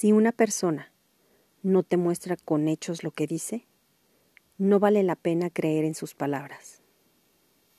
Si una persona no te muestra con hechos lo que dice, no vale la pena creer en sus palabras.